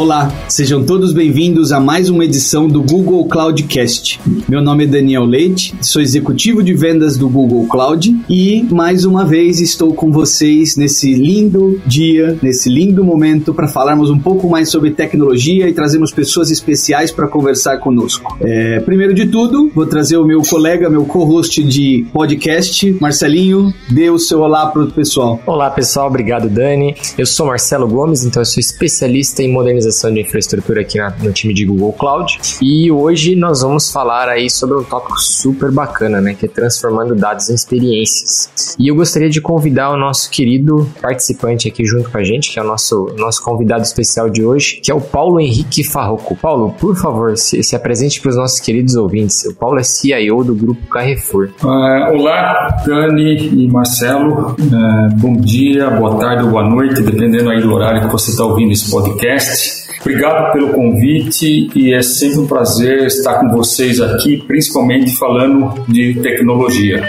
Olá, sejam todos bem-vindos a mais uma edição do Google Cloudcast. Meu nome é Daniel Leite, sou executivo de vendas do Google Cloud e mais uma vez estou com vocês nesse lindo dia, nesse lindo momento para falarmos um pouco mais sobre tecnologia e trazermos pessoas especiais para conversar conosco. É, primeiro de tudo, vou trazer o meu colega, meu co-host de podcast, Marcelinho. Dê o seu olá para o pessoal. Olá, pessoal. Obrigado, Dani. Eu sou Marcelo Gomes, então eu sou especialista em modernização de infraestrutura aqui na, no time de Google Cloud. E hoje nós vamos falar aí sobre um tópico super bacana, né? Que é transformando dados em experiências. E eu gostaria de convidar o nosso querido participante aqui junto com a gente, que é o nosso, nosso convidado especial de hoje, que é o Paulo Henrique Farroco. Paulo, por favor, se, se apresente para os nossos queridos ouvintes. O Paulo é CIO do grupo Carrefour. Uh, olá, Dani e Marcelo. Uh, bom dia, boa tarde boa noite, dependendo aí do horário que você está ouvindo esse podcast. Obrigado pelo convite e é sempre um prazer estar com vocês aqui, principalmente falando de tecnologia.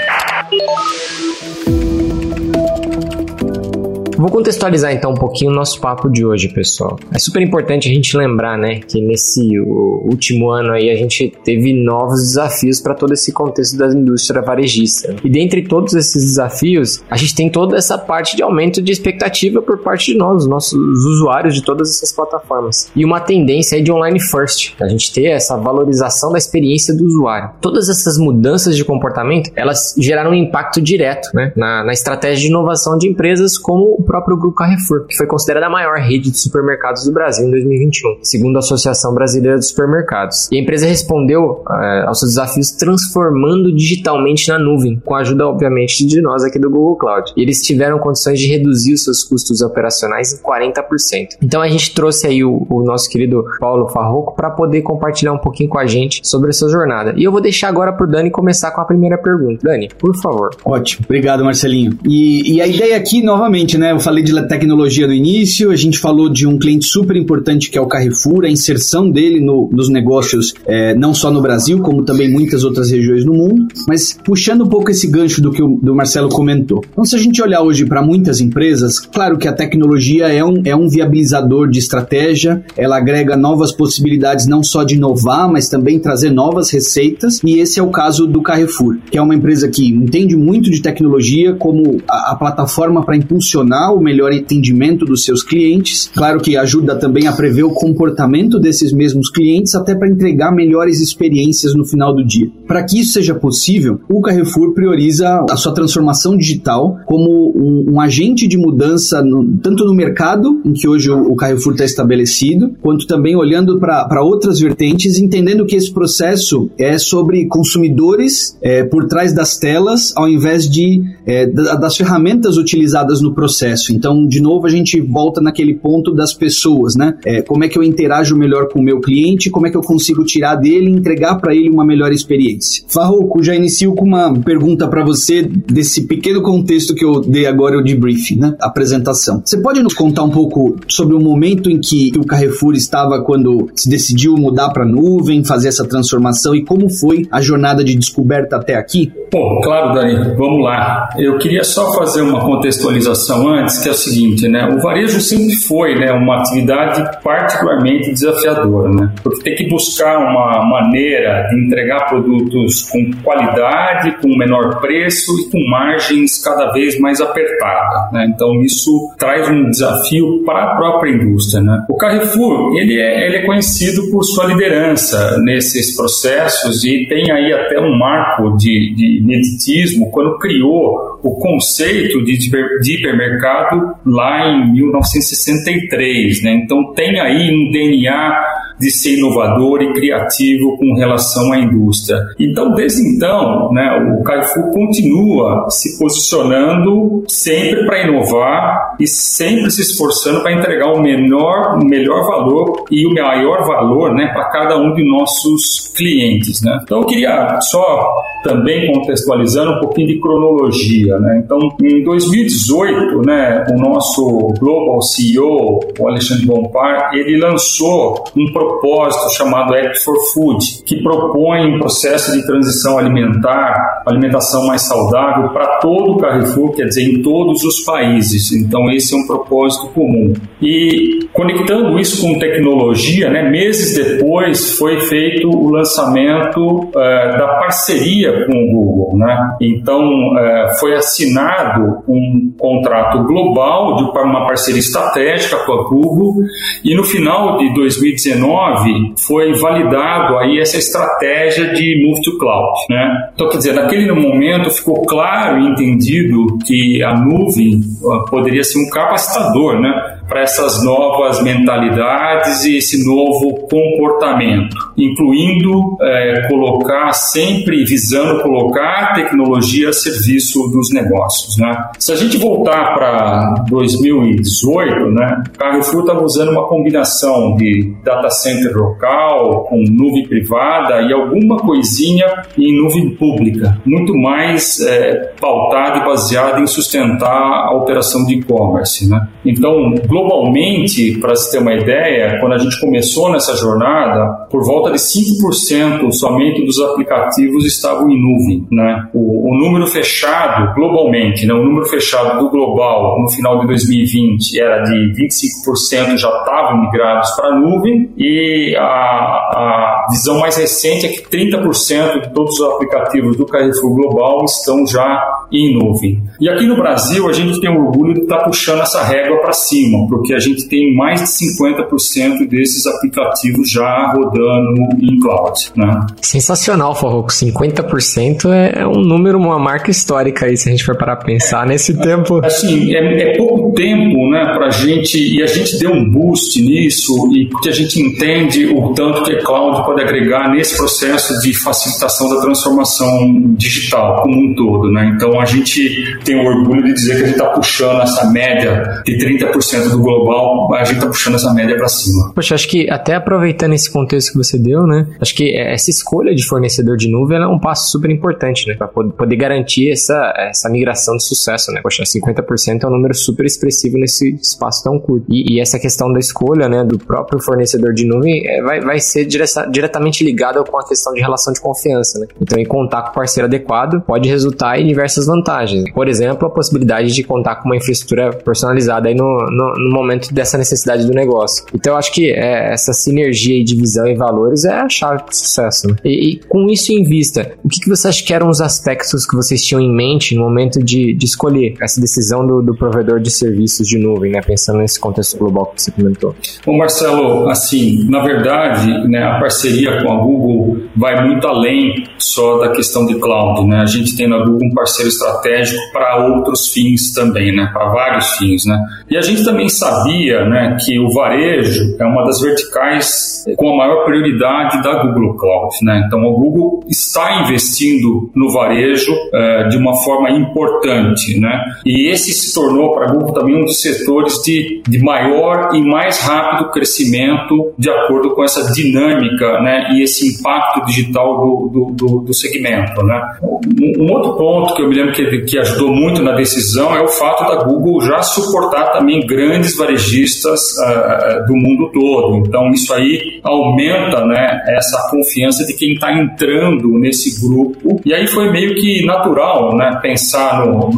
Vou contextualizar então um pouquinho o nosso papo de hoje, pessoal. É super importante a gente lembrar, né, que nesse último ano aí a gente teve novos desafios para todo esse contexto da indústria varejista. E dentre todos esses desafios, a gente tem toda essa parte de aumento de expectativa por parte de nós, os nossos usuários de todas essas plataformas. E uma tendência aí de online first, a gente ter essa valorização da experiência do usuário. Todas essas mudanças de comportamento, elas geraram um impacto direto, né, na, na estratégia de inovação de empresas como o próprio Grupo Carrefour, que foi considerada a maior rede de supermercados do Brasil em 2021, segundo a Associação Brasileira de Supermercados. E a empresa respondeu uh, aos seus desafios transformando digitalmente na nuvem, com a ajuda, obviamente, de nós aqui do Google Cloud. E eles tiveram condições de reduzir os seus custos operacionais em 40%. Então a gente trouxe aí o, o nosso querido Paulo Farroco para poder compartilhar um pouquinho com a gente sobre essa jornada. E eu vou deixar agora para o Dani começar com a primeira pergunta. Dani, por favor. Ótimo, obrigado Marcelinho. E, e a ideia aqui, novamente, né? Falei de tecnologia no início, a gente falou de um cliente super importante que é o Carrefour, a inserção dele no, nos negócios, é, não só no Brasil, como também muitas outras regiões do mundo. Mas puxando um pouco esse gancho do que o do Marcelo comentou. Então, se a gente olhar hoje para muitas empresas, claro que a tecnologia é um, é um viabilizador de estratégia, ela agrega novas possibilidades não só de inovar, mas também trazer novas receitas, e esse é o caso do Carrefour, que é uma empresa que entende muito de tecnologia como a, a plataforma para impulsionar o melhor entendimento dos seus clientes. Claro que ajuda também a prever o comportamento desses mesmos clientes, até para entregar melhores experiências no final do dia. Para que isso seja possível, o Carrefour prioriza a sua transformação digital como um, um agente de mudança, no, tanto no mercado, em que hoje o, o Carrefour está estabelecido, quanto também olhando para outras vertentes, entendendo que esse processo é sobre consumidores é, por trás das telas, ao invés de é, das ferramentas utilizadas no processo processo. Então, de novo, a gente volta naquele ponto das pessoas, né? É, como é que eu interajo melhor com o meu cliente, como é que eu consigo tirar dele e entregar para ele uma melhor experiência. Farrouco, já inicio com uma pergunta para você desse pequeno contexto que eu dei agora o debrief, né? Apresentação. Você pode nos contar um pouco sobre o momento em que o Carrefour estava quando se decidiu mudar para nuvem, fazer essa transformação e como foi a jornada de descoberta até aqui? Bom, claro, Dani. Vamos lá. Eu queria só fazer uma contextualização antes que é o seguinte, né? O varejo sempre foi, né, uma atividade particularmente desafiadora, né? Porque tem que buscar uma maneira de entregar produtos com qualidade, com menor preço e com margens cada vez mais apertadas, né? Então isso traz um desafio para a própria indústria, né? O Carrefour, ele é, ele é conhecido por sua liderança nesses processos e tem aí até um marco de, de ineditismo quando criou o conceito de, de hipermercado mercado lá em 1963, né? Então tem aí um DNA de ser inovador e criativo com relação à indústria. Então, desde então, né, o Carrefour continua se posicionando sempre para inovar e sempre se esforçando para entregar o menor, o melhor valor e o maior valor né, para cada um de nossos clientes. Né? Então, eu queria só também contextualizando um pouquinho de cronologia. Tecnologia. Né? Então, em 2018, né, o nosso Global CEO, o Alexandre Bompard, ele lançou um propósito chamado Act for Food, que propõe um processo de transição alimentar, alimentação mais saudável para todo o Carrefour, quer dizer, em todos os países. Então, esse é um propósito comum. E conectando isso com tecnologia, né, meses depois foi feito o lançamento uh, da parceria com o Google. Né? Então, uh, foi assinado um contrato global de uma parceria estratégica com a Google e no final de 2019 foi validado aí essa estratégia de Move to Cloud. Né? Então, quer dizer, naquele momento ficou claro e entendido que a nuvem uh, poderia ser um capacitador, né? Para essas novas mentalidades e esse novo comportamento, incluindo é, colocar sempre visando colocar tecnologia a serviço dos negócios. Né? Se a gente voltar para 2018, né, Carrefour estava usando uma combinação de data center local com nuvem privada e alguma coisinha em nuvem pública, muito mais é, pautada e baseada em sustentar a operação de e-commerce. Né? Então, globalmente, para se ter uma ideia, quando a gente começou nessa jornada, por volta de 5% somente dos aplicativos estavam em nuvem. Né? O, o, número fechado, globalmente, né? o número fechado do global no final de 2020 era de 25% já estavam migrados para a nuvem e a, a visão mais recente é que 30% de todos os aplicativos do Carrefour Global estão já em nuvem. E aqui no Brasil, a gente tem orgulho de estar tá puxando essa régua para cima, porque a gente tem mais de 50% desses aplicativos já rodando em cloud. Né? Sensacional, Farroco. 50% é, é um número, uma marca histórica aí, se a gente for parar a pensar nesse tempo. Assim, é, é pouco tempo né, para a gente, e a gente deu um boost nisso, e porque a gente entende o tanto que a cloud pode agregar nesse processo de facilitação da transformação digital como um todo. Né? Então, a gente tem o orgulho de dizer que a gente está puxando essa média de 30% do global, a gente está puxando essa média para cima. Poxa, acho que até aproveitando esse contexto que você deu, né? Acho que essa escolha de fornecedor de nuvem é um passo super importante, né? Para poder garantir essa, essa migração de sucesso, né? Poxa, 50% é um número super expressivo nesse espaço tão curto. E, e essa questão da escolha, né, do próprio fornecedor de nuvem é, vai, vai ser direta, diretamente ligada com a questão de relação de confiança, né? Então, em contar com o parceiro adequado pode resultar em diversas vantagens. Por exemplo, a possibilidade de contar com uma infraestrutura personalizada aí no, no, no momento dessa necessidade do negócio. Então, eu acho que é, essa sinergia de visão e valores é a chave para o sucesso. Né? E, e, com isso em vista, o que, que você acha que eram os aspectos que vocês tinham em mente no momento de, de escolher essa decisão do, do provedor de serviços de nuvem, né? pensando nesse contexto global que você comentou? Bom, Marcelo, assim, na verdade, né, a parceria com a Google vai muito além só da questão de cloud. Né? A gente tem na Google um parceiro estratégico para outros fins também, né? para vários fins. Né? E a gente também sabia né, que o varejo é uma das verticais com a maior prioridade da Google Cloud. Né? Então, o Google está investindo no varejo é, de uma forma importante. Né? E esse se tornou para a Google também um dos setores de, de maior e mais rápido crescimento de acordo com essa dinâmica né, e esse impacto digital do, do, do, do segmento. Né? Um, um, outro ponto que eu me lembro que, que ajudou muito na decisão é o fato da Google já suportar também grandes varejistas uh, do mundo todo. Então, isso aí aumenta né, essa confiança de quem está entrando nesse grupo. E aí foi meio que natural né, pensar no,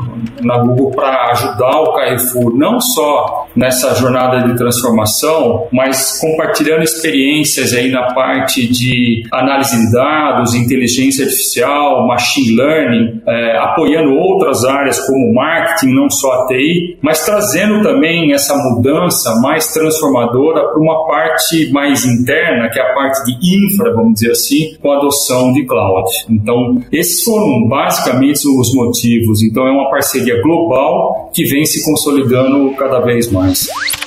na Google para ajudar o Carrefour, não só nessa jornada de transformação, mas compartilhando experiências aí na parte de análise de dados, inteligência artificial, machine learning, é, apoiando outras áreas como marketing, não só a TI, mas trazendo também essa mudança mais transformadora para uma parte mais interna, que é a parte de infra, vamos dizer assim, com a adoção de cloud. Então, esses foram basicamente os motivos. Então, é uma parceria global que vem se consolidando cada vez mais. Awards.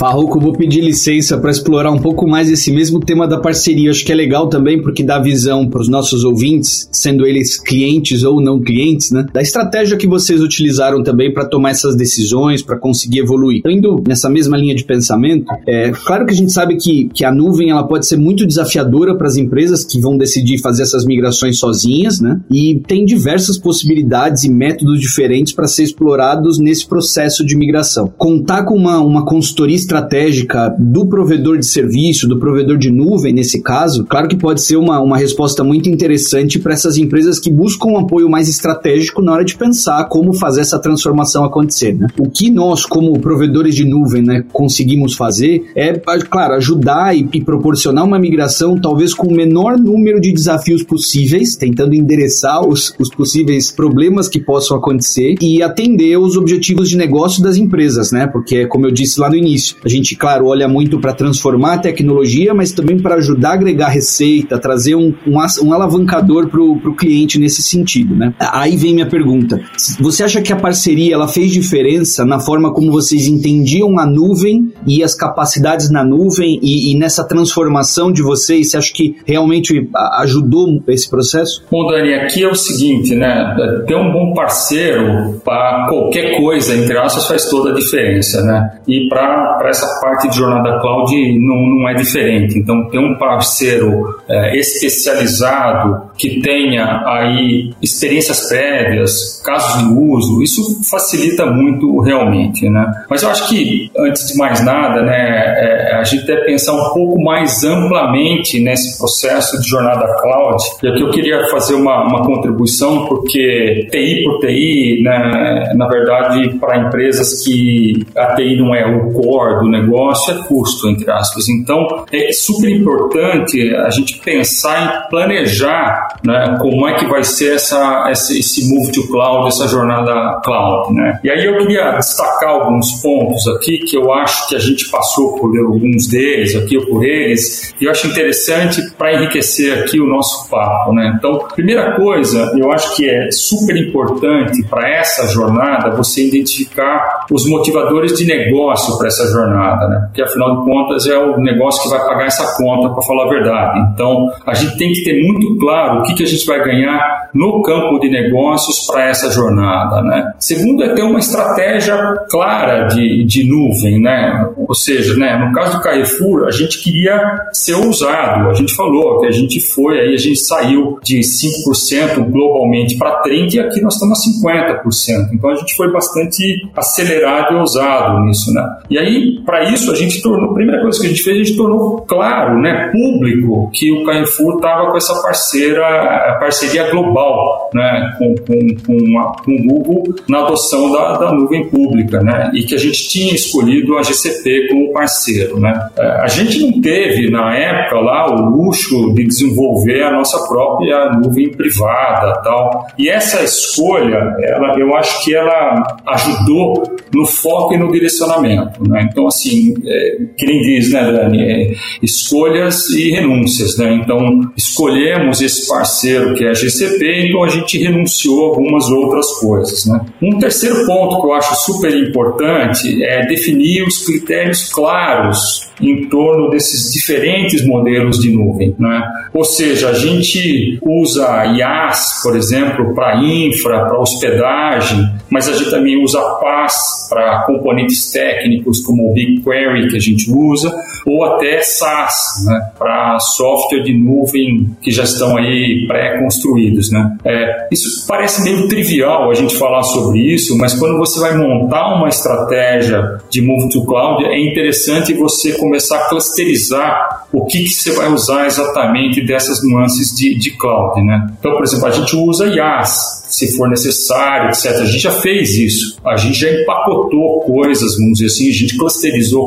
Farroco, vou pedir licença para explorar um pouco mais esse mesmo tema da parceria. Acho que é legal também porque dá visão para os nossos ouvintes, sendo eles clientes ou não clientes, né? Da estratégia que vocês utilizaram também para tomar essas decisões, para conseguir evoluir. Indo nessa mesma linha de pensamento, é claro que a gente sabe que, que a nuvem ela pode ser muito desafiadora para as empresas que vão decidir fazer essas migrações sozinhas, né? E tem diversas possibilidades e métodos diferentes para ser explorados nesse processo de migração. Contar com uma, uma consultoria estratégica do provedor de serviço, do provedor de nuvem, nesse caso, claro que pode ser uma, uma resposta muito interessante para essas empresas que buscam um apoio mais estratégico na hora de pensar como fazer essa transformação acontecer. Né? O que nós, como provedores de nuvem, né, conseguimos fazer é, claro, ajudar e, e proporcionar uma migração talvez com o menor número de desafios possíveis, tentando endereçar os, os possíveis problemas que possam acontecer e atender os objetivos de negócio das empresas, né? Porque, como eu disse lá no início, a gente, claro, olha muito para transformar a tecnologia, mas também para ajudar a agregar receita, trazer um, um, um alavancador para o cliente nesse sentido, né? Aí vem minha pergunta. Você acha que a parceria ela fez diferença na forma como vocês entendiam a nuvem e as capacidades na nuvem e, e nessa transformação de vocês? Você acha que realmente ajudou esse processo? Bom, Dani, aqui é o seguinte, né? Ter um bom parceiro para qualquer coisa, entre aspas, faz toda a diferença, né? E para essa parte de jornada cloud não, não é diferente. Então, ter um parceiro é, especializado que tenha aí experiências prévias, casos de uso, isso facilita muito realmente, né? Mas eu acho que, antes de mais nada, né, é, a gente deve pensar um pouco mais amplamente nesse processo de jornada cloud. E aqui eu queria fazer uma, uma contribuição, porque TI por TI, né, na verdade, para empresas que a TI não é o core do negócio, é custo, entre aspas. Então, é super importante a gente pensar em planejar né, como é que vai ser essa, esse, move to cloud, essa jornada cloud. Né? E aí eu queria destacar alguns pontos aqui que eu acho que a gente passou por alguns deles aqui ou por eles, e eu acho interessante para enriquecer aqui o nosso papo. Né? Então, primeira coisa, eu acho que é super importante para essa jornada você identificar os motivadores de negócio para essa jornada, né? porque afinal de contas é o negócio que vai pagar essa conta, para falar a verdade. Então, a gente tem que ter muito claro o que, que a gente vai ganhar no campo de negócios para essa jornada. Né? Segundo, é ter uma estratégia clara de, de nuvem, né? ou seja, né, no caso do Carrefour, a gente queria ser ousado, a gente falou que a gente foi, aí a gente saiu de 5% globalmente para 30% e aqui nós estamos a 50%. Então a gente foi bastante acelerado e ousado nisso. Né? E aí, para isso, a gente tornou, a primeira coisa que a gente fez, a gente tornou claro, né, público, que o Carrefour estava com essa parceira, parceria global né, com, com, com, a, com o Google na adoção da, da nuvem pública né, e que a gente tinha escolhido a GCP como parceiro. Né. É, a gente não teve, na época, lá o luxo de desenvolver a nossa própria nuvem privada tal. E essa escolha, ela, eu acho que ela ajudou no foco e no direcionamento. Né. Então, assim, é, que nem diz, né, Dani, é, escolhas e renúncias. Né. Então, escolhemos esse parceiro que é a GCP, então a gente renunciou algumas outras coisas. Né. Um terceiro ponto que eu acho super importante é definir os critérios claros em torno desses diferentes modelos de nuvem. Né? Ou seja, a gente usa IaaS, por exemplo, para infra, para hospedagem, mas a gente também usa PaaS para componentes técnicos como BigQuery que a gente usa, ou até SaaS, né? para software de nuvem que já estão aí pré-construídos. Né? É, isso parece meio trivial a gente falar sobre isso, mas quando você vai montar uma estratégia de move to cloud, é interessante você começar começar a clusterizar o que, que você vai usar exatamente dessas nuances de, de cloud. Né? Então, por exemplo, a gente usa IaaS, se for necessário, etc. A gente já fez isso. A gente já empacotou coisas, vamos dizer assim, a gente clusterizou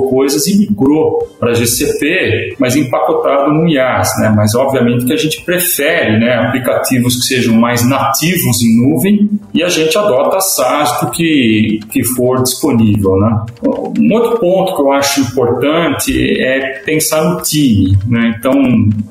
coisas e migrou para GCP, mas empacotado no IaaS. Né? Mas, obviamente, que a gente prefere né, aplicativos que sejam mais nativos em nuvem e a gente adota SaaS do que, que for disponível. Né? Um outro ponto que eu acho importante é pensar no time. Né? Então,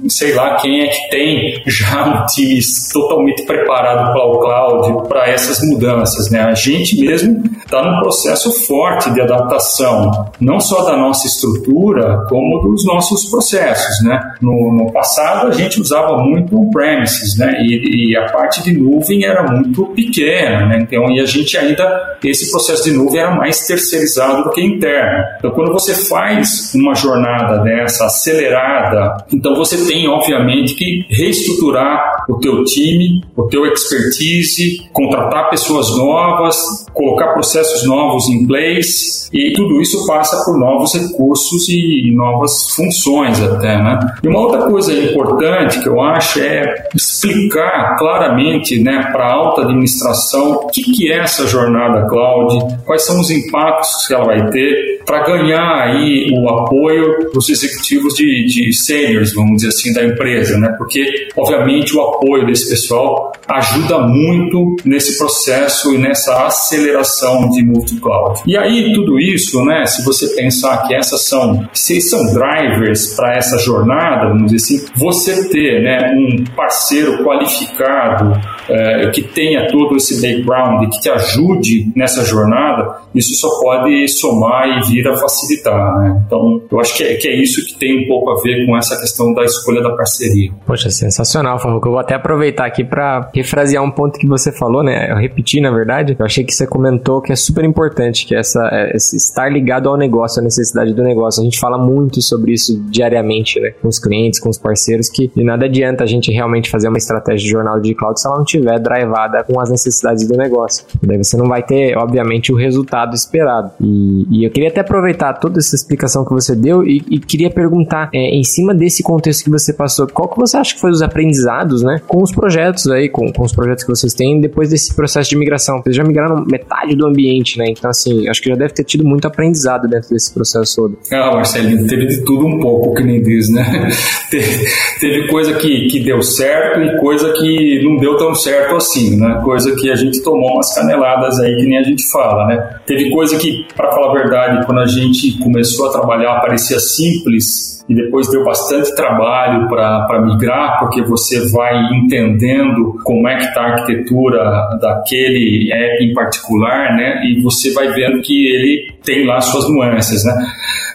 sei lá quem é que tem já um time totalmente preparado para o cloud para essas mudanças. Né? A gente mesmo está num processo forte de adaptação, não só da nossa estrutura, como dos nossos processos. Né? No, no passado, a gente usava muito on-premises, né? E, e, a parte de nuvem era muito pequena. Né? Então, e a gente ainda, esse processo de nuvem era mais terceirizado do que interno. Então, quando você faz uma jornada dessa acelerada, então você tem, obviamente, que reestruturar o teu time, o teu expertise, contratar pessoas novas, colocar processos novos em place e tudo isso passa por novos recursos e novas funções até, né? E uma outra coisa importante que eu acho é explicar claramente, né, para a alta administração o que, que é essa jornada cloud, quais são os impactos que ela vai ter para ganhar aí o apoio dos executivos de, de seniors, vamos dizer assim, da empresa, né? Porque, obviamente, o apoio desse pessoal ajuda muito nesse processo e nessa aceleração de move to cloud. E aí, tudo isso, né, se você pensar que essas são, se são drivers para essa jornada, vamos dizer assim, você ter, né, um parceiro qualificado é, que tenha todo esse background, que te ajude nessa jornada, isso só pode somar e vir a facilitar. Né? Então, eu acho que é, que é isso que tem um pouco a ver com essa questão da escolha da parceria. Poxa, sensacional, Farruco. Eu vou até aproveitar aqui para refrasear um ponto que você falou, né? Eu repeti, na verdade. Eu achei que você comentou que é super importante, que essa é, estar ligado ao negócio, à necessidade do negócio. A gente fala muito sobre isso diariamente, né? Com os clientes, com os parceiros, que de nada adianta a gente realmente fazer uma estratégia de jornal de cloud se ela não tiver drivada com as necessidades do negócio. Daí você não vai ter, obviamente, o resultado esperado. E, e eu queria até aproveitar toda essa explicação que você deu e, e queria perguntar, é, em cima desse contexto que você passou, qual que você acha que foi os aprendizados, né, com os projetos aí, com, com os projetos que vocês têm depois desse processo de migração? Vocês já migraram metade do ambiente, né? Então, assim, acho que já deve ter tido muito aprendizado dentro desse processo todo. Ah, Marcelinho, teve de tudo um pouco, que nem diz, né? teve, teve coisa que, que deu certo e coisa que não deu tão certo assim, né? Coisa que a gente tomou umas caneladas aí, que nem a gente fala, né? Teve coisa que, para falar a verdade, quando a gente começou a trabalhar, parecia simples e depois deu bastante trabalho para migrar, porque você vai entendendo como é que está a arquitetura daquele app em particular, né? E você vai vendo que ele tem lá suas nuances, né?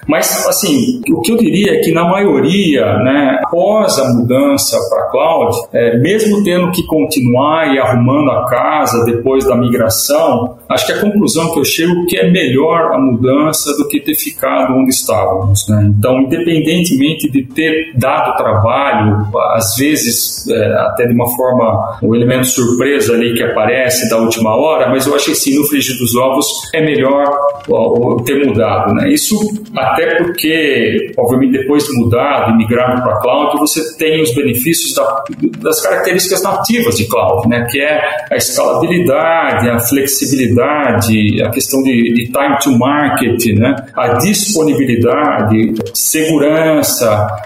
Mas, assim, o que eu diria é que na maioria, né, após a mudança para cloud, é, mesmo tendo que continuar e arrumando a casa depois da migração, acho que a conclusão que eu chego é que é melhor a mudança do que ter ficado onde estávamos. Né? Então, independentemente de ter dado trabalho, às vezes é, até de uma forma, o um elemento surpresa ali que aparece da última hora, mas eu achei sim, no frigir dos ovos é melhor ó, ter mudado. Né? Isso até porque, obviamente, depois de mudar, de migrar para cloud, você tem os benefícios da, das características nativas de cloud, né? que é a escalabilidade, a flexibilidade, a questão de, de time to market, né? a disponibilidade, segurança.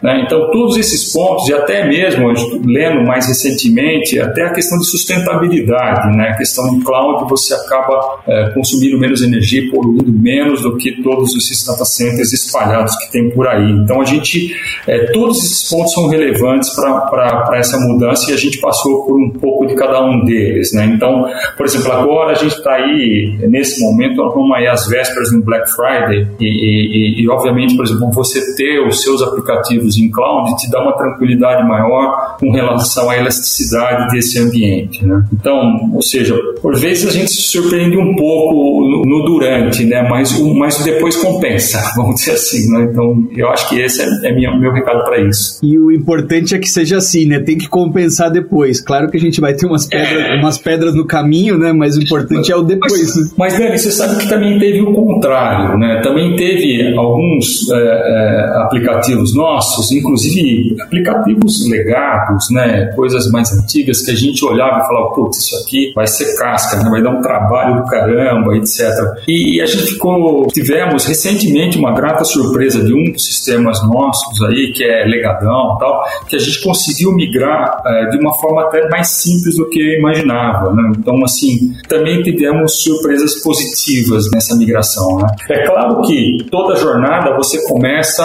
Né? Então, todos esses pontos, e até mesmo, lendo mais recentemente, até a questão de sustentabilidade, né? a questão de cloud, você acaba é, consumindo menos energia, poluindo menos do que todos esses data centers espalhados que tem por aí. Então a gente, é, todos esses pontos são relevantes para essa mudança e a gente passou por um pouco de cada um deles. Né? Então, por exemplo, agora a gente está aí, nesse momento, nós vamos aí às vésperas do Black Friday e, e, e, obviamente, por exemplo, você ter os seus aplicativos em cloud te dá uma tranquilidade maior com relação à elasticidade desse ambiente. Né? Então, ou seja, por vezes a gente se surpreende um pouco no, no durante, né? mas, mas depois compensa, vamos dizer assim. Né? Então, eu acho que esse é, é minha, meu recado para isso. E o importante é que seja assim, né? Tem que compensar depois. Claro que a gente vai ter umas pedras, é. umas pedras no caminho, né? Mas o importante é o depois. Mas, mas Dani, você sabe que também teve o contrário, né? Também teve alguns é, é, aplicativos nossos, inclusive aplicativos legados, né? Coisas mais antigas que a gente olhava e falava, putz, isso aqui vai ser casca, né? vai dar um trabalho do caramba, etc. E, e a gente ficou, tivemos recentemente uma grata surpresa de um dos sistemas nossos aí, que é legadão tal, que a gente conseguiu migrar é, de uma forma até mais simples do que eu imaginava. Né? Então, assim, também tivemos surpresas positivas nessa migração. Né? É claro que toda jornada você começa,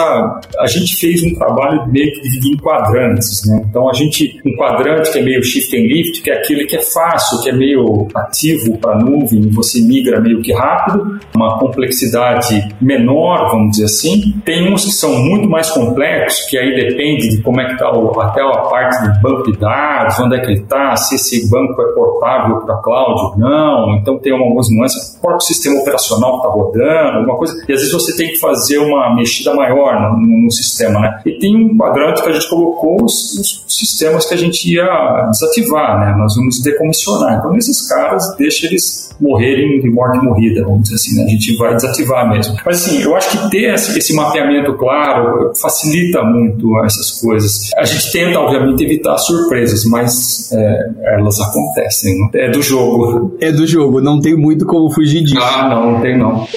a a gente fez um trabalho meio que dividido em quadrantes, né? Então a gente, um quadrante que é meio shift and lift, que é aquele que é fácil, que é meio ativo para a nuvem, você migra meio que rápido, uma complexidade menor, vamos dizer assim. Tem uns que são muito mais complexos, que aí depende de como é que está até a parte do banco de dados, onde é que ele está, se esse banco é portável para cloud ou não. Então tem algumas nuances, o próprio sistema operacional está rodando, alguma coisa. E às vezes você tem que fazer uma mexida maior no, no sistema, né? E tem um quadrante que a gente colocou os, os sistemas que a gente ia desativar, né? Nós vamos decomissionar. Então, nesses caras, deixa eles morrerem de morte morrida, vamos dizer assim, né? A gente vai desativar mesmo. Mas, assim, eu acho que ter esse mapeamento claro facilita muito essas coisas. A gente tenta, obviamente, evitar surpresas, mas é, elas acontecem. Né? É do jogo. É do jogo, não tem muito como fugir disso. Ah, não, não tem não.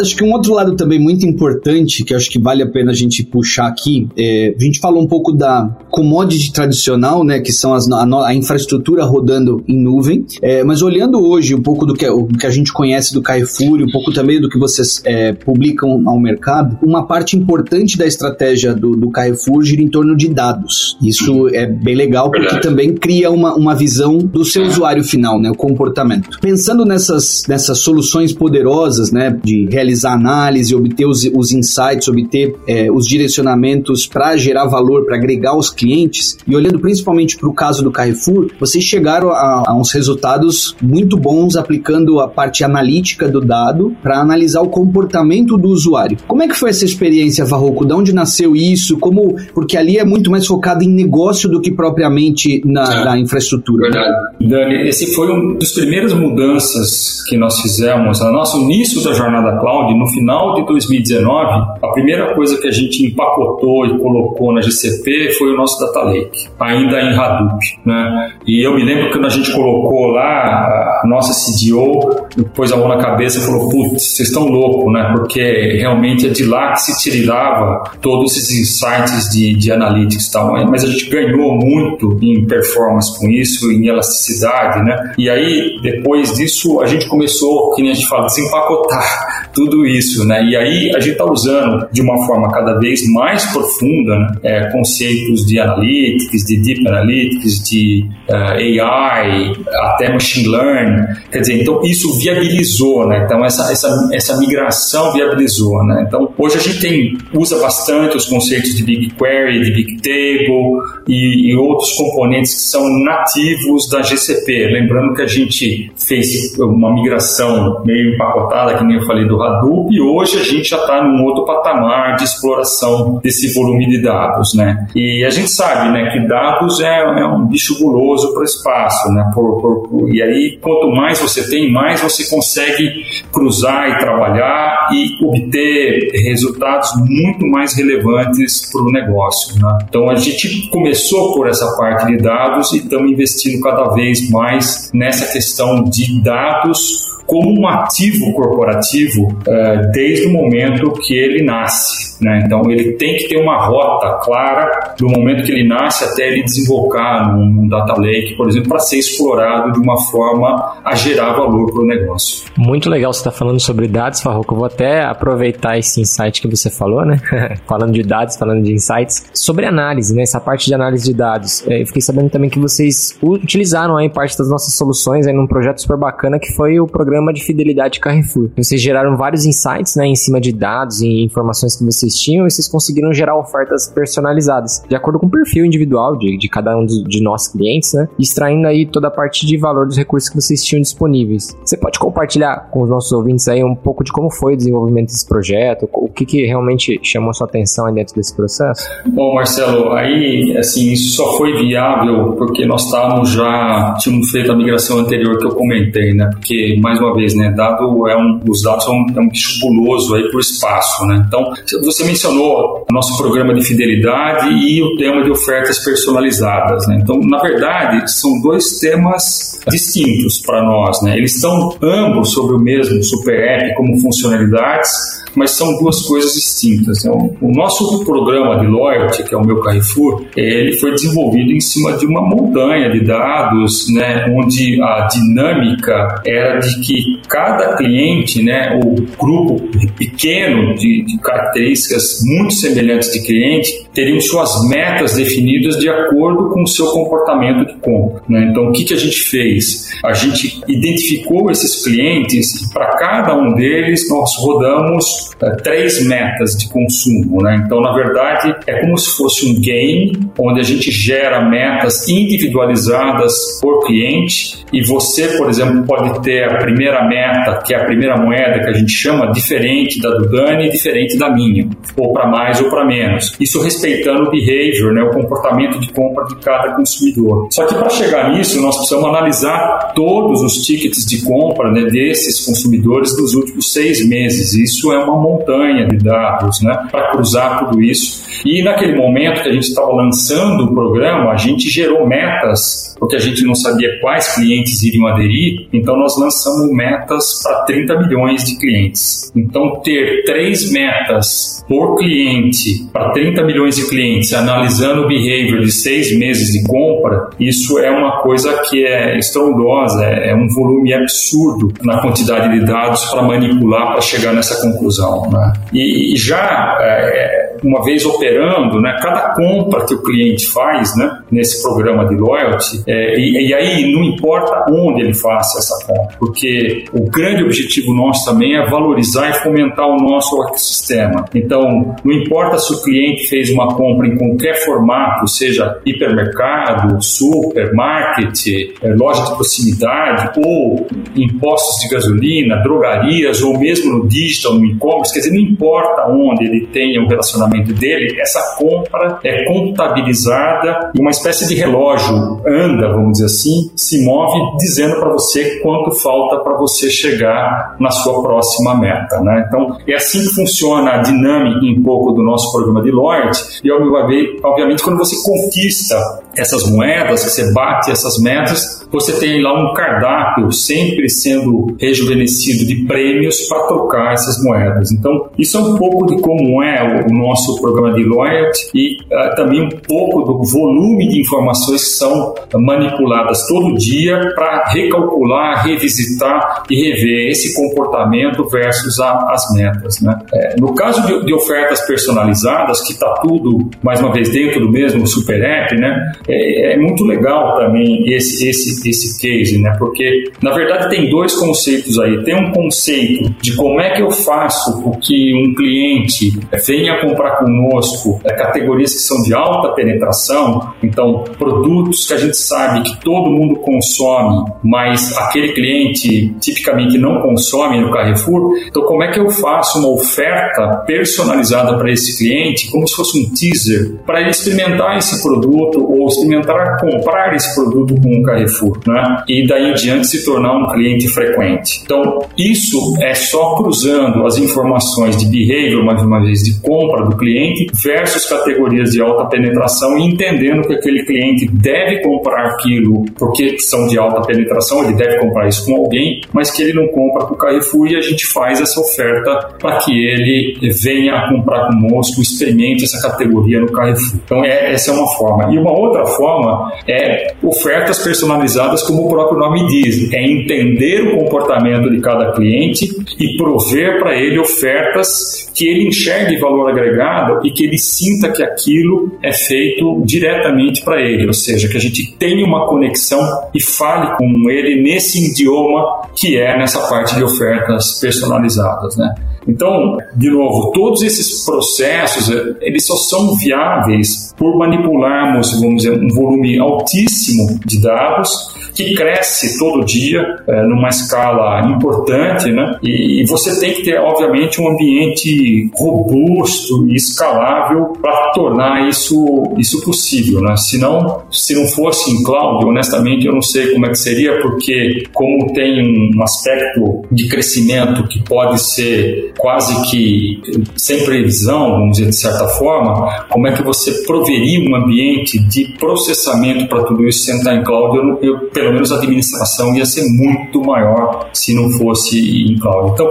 Acho que um outro lado também muito importante, que acho que vale a pena a gente puxar aqui, é, a gente falou um pouco da commodity tradicional, né, que são as, a, a infraestrutura rodando em nuvem, é, mas olhando hoje um pouco do que, o que a gente conhece do Carrefour, um pouco também do que vocês é, publicam ao mercado, uma parte importante da estratégia do, do Carrefour gira em torno de dados. Isso é bem legal porque Verdade. também cria uma, uma visão do seu usuário final, né, o comportamento. Pensando nessas, nessas soluções poderosas, né, de realizar análise, obter os, os insights, obter é, os direcionamentos para gerar valor, para agregar os clientes. E olhando principalmente para o caso do Carrefour, vocês chegaram a, a, uns resultados muito bons aplicando a parte analítica do dado para analisar o comportamento do usuário. Como é que foi essa experiência, Varroco? De onde nasceu isso? Como porque ali é muito mais focado em negócio do que propriamente na, é, na infraestrutura. Verdade. Dani, esse foi um dos primeiras mudanças que nós fizemos. No nosso início da jornada cloud, no final de 2019, a primeira coisa que a gente empacotou e colocou na GCP foi o nosso Data Lake, ainda em Hadoop. Né? E eu me lembro que quando a gente colocou lá, a nossa CDO pôs a mão na cabeça e falou: Putz, vocês estão loucos, né? Porque realmente é de lá que se tirava todos esses insights de, de analytics e tal. Mas a gente ganhou muito em performance com isso, em elasticidade, né? E aí, depois disso, a gente começou, que nem a gente fala, desempacotar tudo isso, né? E aí a gente está usando de uma forma cada vez mais profunda né? é, conceitos de analytics, de deep analytics, de uh, é, AI, até machine learning. Quer dizer, então isso viabilizou, né? Então essa, essa, essa migração viabilizou, né? Então hoje a gente tem, usa bastante os conceitos de BigQuery, de Bigtable e, e outros componentes que são nativos da GCP. Lembrando que a gente fez uma migração meio empacotada, que nem eu falei do Hadoop e hoje a gente já está num outro patamar de exploração desse volume de dados, né? E a gente sabe, né, que dados é, é um bicho guloso para o espaço, né? Por, por, e aí, quanto mais você tem, mais você consegue cruzar e trabalhar e obter resultados muito mais relevantes para o negócio, né? Então a gente começou por essa parte de dados e estamos investindo cada vez mais nessa questão de dados como um ativo corporativo uh, desde o momento que ele nasce. Né? Então, ele tem que ter uma rota clara do momento que ele nasce até ele desembocar num, num data lake, por exemplo, para ser explorado de uma forma a gerar valor para o negócio. Muito legal você estar tá falando sobre dados, Farroco. Eu vou até aproveitar esse insight que você falou, né? falando de dados, falando de insights. Sobre análise, né? essa parte de análise de dados. É, eu fiquei sabendo também que vocês utilizaram aí parte das nossas soluções aí num projeto super bacana que foi o programa programa de fidelidade Carrefour. Vocês geraram vários insights né, em cima de dados e informações que vocês tinham e vocês conseguiram gerar ofertas personalizadas, de acordo com o perfil individual de, de cada um de, de nós clientes, né? Extraindo aí toda a parte de valor dos recursos que vocês tinham disponíveis. Você pode compartilhar com os nossos ouvintes aí um pouco de como foi o desenvolvimento desse projeto, o que, que realmente chamou sua atenção aí dentro desse processo? Bom, Marcelo, aí, assim, isso só foi viável porque nós estávamos já, tínhamos feito a migração anterior que eu comentei, né? Porque, mais uma uma vez, né? Dado é um, os dados são é um bicho buloso aí por espaço, né? Então, você mencionou o nosso programa de fidelidade e o tema de ofertas personalizadas, né? Então, na verdade, são dois temas distintos para nós, né? Eles estão ambos sobre o mesmo super app como funcionalidades, mas são duas coisas distintas. Então, o nosso programa de loyalty, que é o meu Carrefour, ele foi desenvolvido em cima de uma montanha de dados, né, onde a dinâmica era de que cada cliente, né, o grupo pequeno de, de características muito semelhantes de cliente teriam suas metas definidas de acordo com o seu comportamento de compra. Né? Então, o que, que a gente fez? A gente identificou esses clientes e para cada um deles nós rodamos é, três metas de consumo. Né? Então, na verdade, é como se fosse um game onde a gente gera metas individualizadas por cliente e você, por exemplo, pode ter a primeira meta, que é a primeira moeda que a gente chama, diferente da do Dani diferente da minha, ou para mais ou para menos. Isso respeitando o behavior, né, o comportamento de compra de cada consumidor. Só que para chegar nisso, nós precisamos analisar todos os tickets de compra né, desses consumidores dos últimos seis meses. Isso é uma montanha de dados né, para cruzar tudo isso. E naquele momento que a gente estava lançando o programa, a gente gerou metas, porque a gente não sabia quais clientes iriam aderir, então nós lançamos metas para 30 milhões de clientes. Então, ter três metas por cliente para 30 milhões de clientes, analisando o behavior de seis meses de compra, isso é uma coisa que é estrondosa, é um volume absurdo na quantidade de dados para manipular para chegar nessa conclusão. Né? E, já é, uma vez operando, né, cada compra que o cliente faz né, nesse programa de loyalty, é, e, e, aí não importa onde ele faça essa compra, porque o grande objetivo nosso também é valorizar e fomentar o nosso ecossistema. Então, não importa se o cliente fez uma compra em qualquer formato, seja hipermercado, supermarket, é, loja de proximidade, ou impostos de gasolina, drogarias, ou mesmo no digital, no e-commerce, quer dizer, não importa onde ele tenha um relacionamento dele, essa compra é contabilizada uma espécie de relógio anda, vamos dizer assim, se move dizendo para você quanto falta para você chegar na sua próxima meta. Né? Então, é assim que funciona a dinâmica um pouco do nosso programa de loyalty e, obviamente, quando você conquista essas moedas, você bate essas metas, você tem lá um cardápio sempre sendo rejuvenescido de prêmios para trocar essas moedas. Então, isso é um pouco de como é o nosso programa de loyalty e uh, também um pouco do volume de informações que são manipuladas todo dia para recalcular, revisitar e rever esse comportamento versus a, as metas. Né? É, no caso de, de, ofertas personalizadas, que está tudo, mais uma vez, dentro do mesmo super app, né? É, é, muito legal também esse, esse, esse case, né? porque na verdade tem dois conceitos aí. Tem um conceito de como é que eu faço com que um cliente venha comprar conosco é, categorias que são de alta penetração, então produtos que a gente sabe que todo mundo consome, mas aquele cliente tipicamente não consome no Carrefour. Então, como é que eu faço uma oferta personalizada para esse cliente, como se fosse um teaser, para ele experimentar esse produto ou experimentar comprar esse produto com o Carrefour, né? E daí em diante se tornar um cliente frequente. Então, isso é só cruzando as informações de behavior, mais uma vez, de compra do cliente versus categorias de alta penetração e entendendo que aquele cliente deve comprar aquilo porque são de alta penetração, ele deve comprar isso com alguém, mas que ele não compra com o Carrefour e a gente faz essa oferta para que ele venha comprar conosco, experimente essa categoria no Carrefour. Então, é, essa é uma forma. E uma outra forma é ofertas personalizadas, como o próprio nome diz, é entender o comportamento de cada cliente e prover para ele ofertas que ele enxergue valor agregado e que ele sinta que aquilo é feito diretamente para ele, ou seja, que a gente tenha uma conexão e fale com ele nesse idioma que é nessa parte de ofertas personalizadas, né? Então, de novo, todos esses processos, eles só são viáveis por manipularmos, vamos dizer, um volume altíssimo de dados que cresce todo dia é, numa escala importante, né? E, e, você tem que ter, obviamente, um ambiente robusto e escalável para tornar isso, isso possível, né? Senão, se não fosse em cloud, honestamente, eu não sei como é que seria, porque como tem um aspecto de crescimento que pode ser quase que sem previsão, vamos dizer, de certa forma, como é que você proveria um ambiente de processamento para tudo isso sem estar em cloud? Eu, eu pelo pelo menos a administração ia ser muito maior se não fosse em cloud. Então,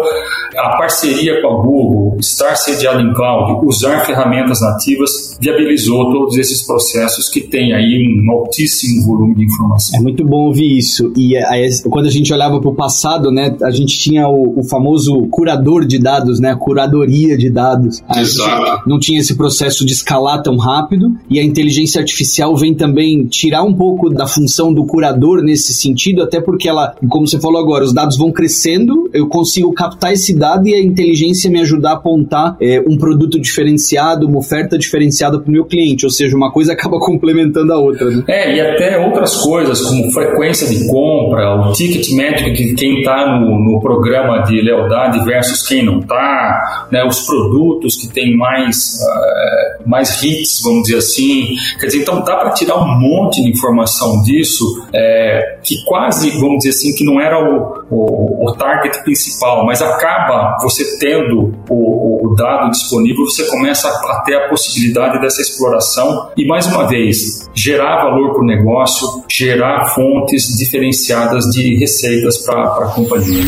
a parceria com a Google, estar sediado em cloud, usar ferramentas nativas, viabilizou todos esses processos que têm aí um altíssimo volume de informação. É muito bom ouvir isso. E aí, quando a gente olhava para o passado, né, a gente tinha o, o, famoso curador de dados, né, a curadoria de dados. Exato. Não tinha esse processo de escalar tão rápido e a inteligência artificial vem também tirar um pouco da função do curador nesse sentido, até porque ela, como você falou agora, os dados vão crescendo, eu consigo captar esse dado e a inteligência me ajudar a apontar é, um produto diferenciado, uma oferta diferenciada para o meu cliente, ou seja, uma coisa acaba complementando a outra. Né? É, e até outras coisas, como frequência de compra, o ticket métrico de quem está no, no programa de lealdade versus quem não está, né, os produtos que têm mais, uh, mais hits, vamos dizer assim. Quer dizer, então dá para tirar um monte de informação disso é, que quase, vamos dizer assim, que não era o, o, o target principal, mas acaba você tendo o, o, dado disponível, você começa a ter a possibilidade dessa exploração e, mais uma vez, gerar valor para o negócio, gerar fontes diferenciadas de receitas para a companhia.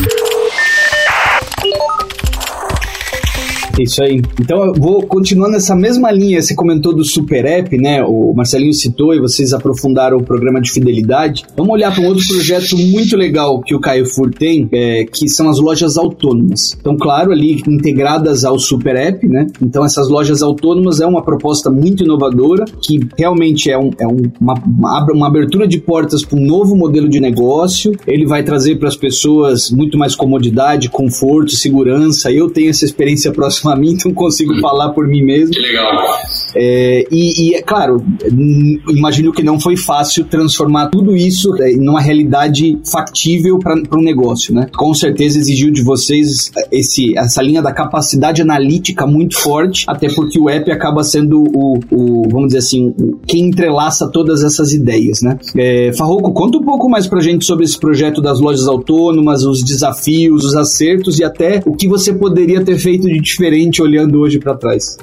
Isso aí. Então eu vou continuar nessa mesma linha. Você comentou do Super App, né? O Marcelinho citou e vocês aprofundaram o programa de fidelidade. Vamos olhar para um outro projeto muito legal que o Carrefour tem, é, que são as lojas autônomas. Então, claro, ali integradas ao Super App, né? Então, essas lojas autônomas é uma proposta muito inovadora que realmente é, um, é um, uma, uma abertura de portas para um novo modelo de negócio. Ele vai trazer para as pessoas muito mais comodidade, conforto, segurança. Eu tenho essa experiência próxima a mim, então consigo hum. falar por mim mesmo. Que legal. É, e, e, é claro, imagino que não foi fácil transformar tudo isso é, numa realidade factível para um negócio, né? Com certeza exigiu de vocês esse, essa linha da capacidade analítica muito forte, até porque o app acaba sendo o, o vamos dizer assim, quem entrelaça todas essas ideias, né? É, Farroco, conta um pouco mais pra gente sobre esse projeto das lojas autônomas, os desafios, os acertos e até o que você poderia ter feito de diferente diferente olhando hoje para trás.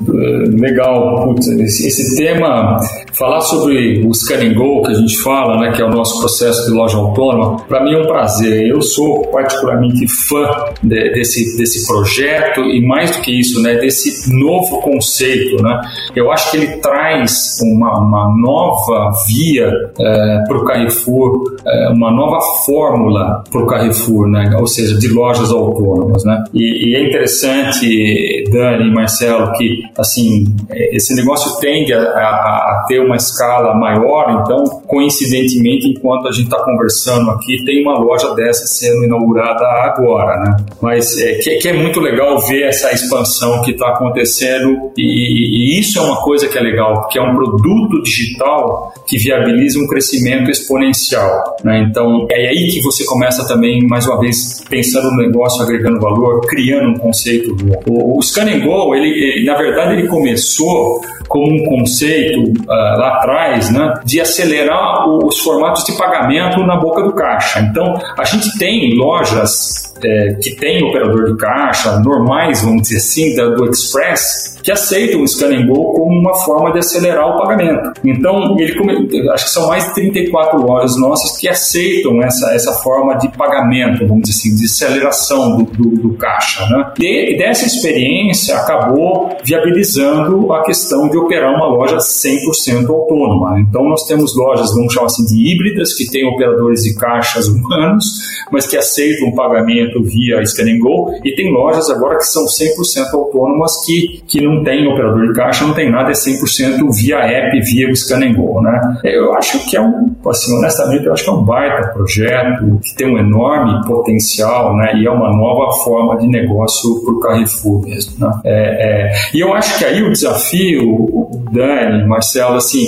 Legal, Putz, esse, esse, tema, falar sobre o Scan Go que a gente fala, né, que é o nosso processo de loja autônoma, para mim é um prazer. Eu sou particularmente fã de, desse, desse projeto e mais do que isso, né, desse novo conceito, né. Eu acho que ele traz uma, uma nova via é, para o Carrefour, é, uma nova fórmula para o Carrefour, né, ou seja, de lojas autônomas, né. E, e é interessante Dani, Marcelo, que assim esse negócio tende a, a, a, ter uma escala maior, então coincidentemente, enquanto a gente está conversando aqui, tem uma loja dessa sendo inaugurada agora, né? Mas é, que, que é muito legal ver essa expansão que está acontecendo e, e, isso é uma coisa que é legal, porque é um produto digital que viabiliza um crescimento exponencial, né? Então é aí que você começa também, mais uma vez, pensando no negócio, agregando valor, criando um conceito novo. O, o Scan Go, ele, ele, na verdade, ele começou como um conceito uh, lá atrás, né, de acelerar os formatos de pagamento na boca do caixa. Então, a gente tem lojas é, que têm operador de caixa normais, vamos dizer assim, da, do Express, que aceitam o Scan Go como uma forma de acelerar o pagamento. Então, ele acho que são mais de 34 lojas nossas que aceitam essa, essa forma de pagamento, vamos dizer assim, de aceleração do, do, do caixa. Né? E dessa experiência acabou viabilizando a questão de operar uma loja 100% autônoma. Então, nós temos lojas, vamos chamar assim, de híbridas, que têm operadores de caixas humanos, mas que aceitam o pagamento via Scan Go, e tem lojas agora que são 100% autônomas que, que não não tem operador de caixa, não tem nada, é 100% via app, via Scan and Go, né? Eu acho que é um, assim, honestamente, eu acho que é um baita projeto, que tem um enorme potencial, né? E é uma nova forma de negócio para o Carrefour mesmo, né? É, é, e eu acho que aí o desafio, Dani, Marcelo, assim,